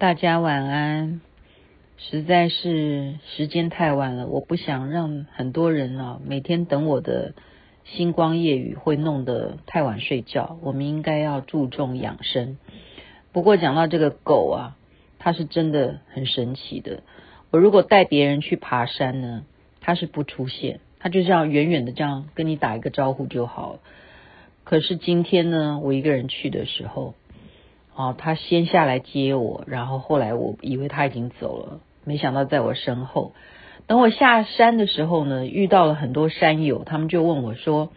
大家晚安。实在是时间太晚了，我不想让很多人啊每天等我的星光夜雨会弄得太晚睡觉。我们应该要注重养生。不过讲到这个狗啊，它是真的很神奇的。我如果带别人去爬山呢，它是不出现，它就这样远远的这样跟你打一个招呼就好了。可是今天呢，我一个人去的时候。哦，他先下来接我，然后后来我以为他已经走了，没想到在我身后。等我下山的时候呢，遇到了很多山友，他们就问我说：“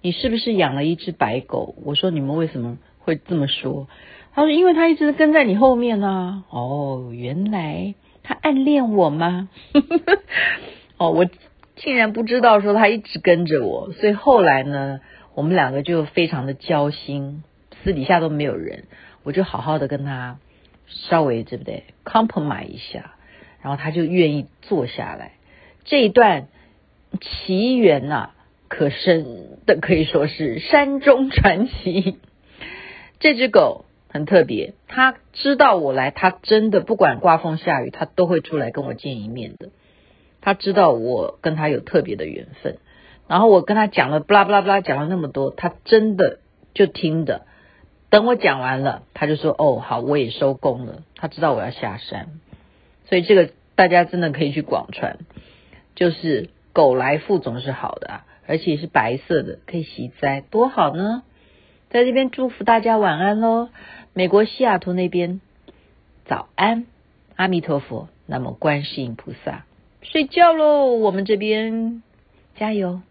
你是不是养了一只白狗？”我说：“你们为什么会这么说？”他说：“因为他一直跟在你后面啊。”哦，原来他暗恋我吗？哦，我竟然不知道说他一直跟着我，所以后来呢，我们两个就非常的交心，私底下都没有人。我就好好的跟他稍微对不对，compromise 一下，然后他就愿意坐下来。这一段奇缘呐、可深的可以说是山中传奇。这只狗很特别，它知道我来，它真的不管刮风下雨，它都会出来跟我见一面的。它知道我跟它有特别的缘分，然后我跟它讲了巴拉巴拉巴拉讲了那么多，它真的就听的。等我讲完了，他就说：“哦，好，我也收工了。”他知道我要下山，所以这个大家真的可以去广传，就是狗来富总是好的啊，而且是白色的，可以洗灾，多好呢！在这边祝福大家晚安喽，美国西雅图那边早安，阿弥陀佛，那么观世音菩萨睡觉喽，我们这边加油。